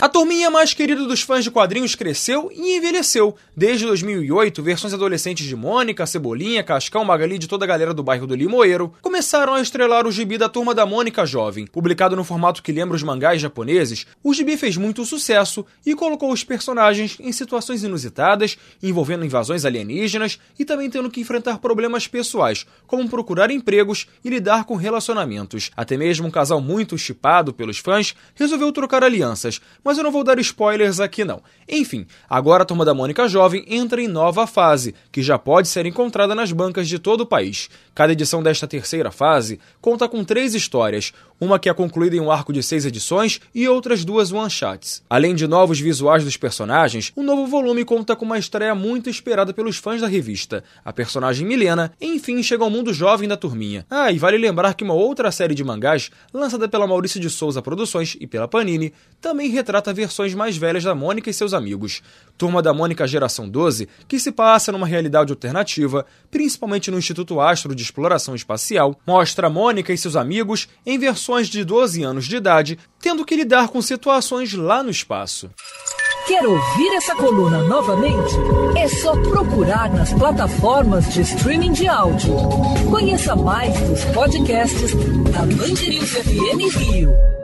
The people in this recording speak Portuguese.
A turminha mais querida dos fãs de quadrinhos cresceu e envelheceu. Desde 2008, versões adolescentes de Mônica, Cebolinha, Cascão, Magali de toda a galera do bairro do Limoeiro começaram a estrelar o gibi da Turma da Mônica Jovem. Publicado no formato que lembra os mangás japoneses, o gibi fez muito sucesso e colocou os personagens em situações inusitadas, envolvendo invasões alienígenas e também tendo que enfrentar problemas pessoais, como procurar empregos e lidar com relacionamentos. Até mesmo um casal muito chipado pelos fãs resolveu trocar alianças, mas eu não vou dar spoilers aqui não. Enfim, agora a Turma da Mônica Jovem entra em nova fase, que já pode ser encontrada nas bancas de todo o país. Cada edição desta terceira fase conta com três histórias, uma que é concluída em um arco de seis edições e outras duas one-shots. Além de novos visuais dos personagens, o novo volume conta com uma estreia muito esperada pelos fãs da revista. A personagem Milena, enfim, chega ao mundo jovem da turminha. Ah, e vale lembrar que uma outra série de mangás, lançada pela Maurício de Souza Produções e pela Panini, também retrata versões mais velhas da Mônica e seus amigos. Turma da Mônica Geração 12, que se passa numa realidade alternativa, principalmente no Instituto Astro de Exploração Espacial, mostra Mônica e seus amigos em versões de 12 anos de idade, tendo que lidar com situações lá no espaço. Quer ouvir essa coluna novamente? É só procurar nas plataformas de streaming de áudio. Conheça mais dos podcasts da Band News FM Rio.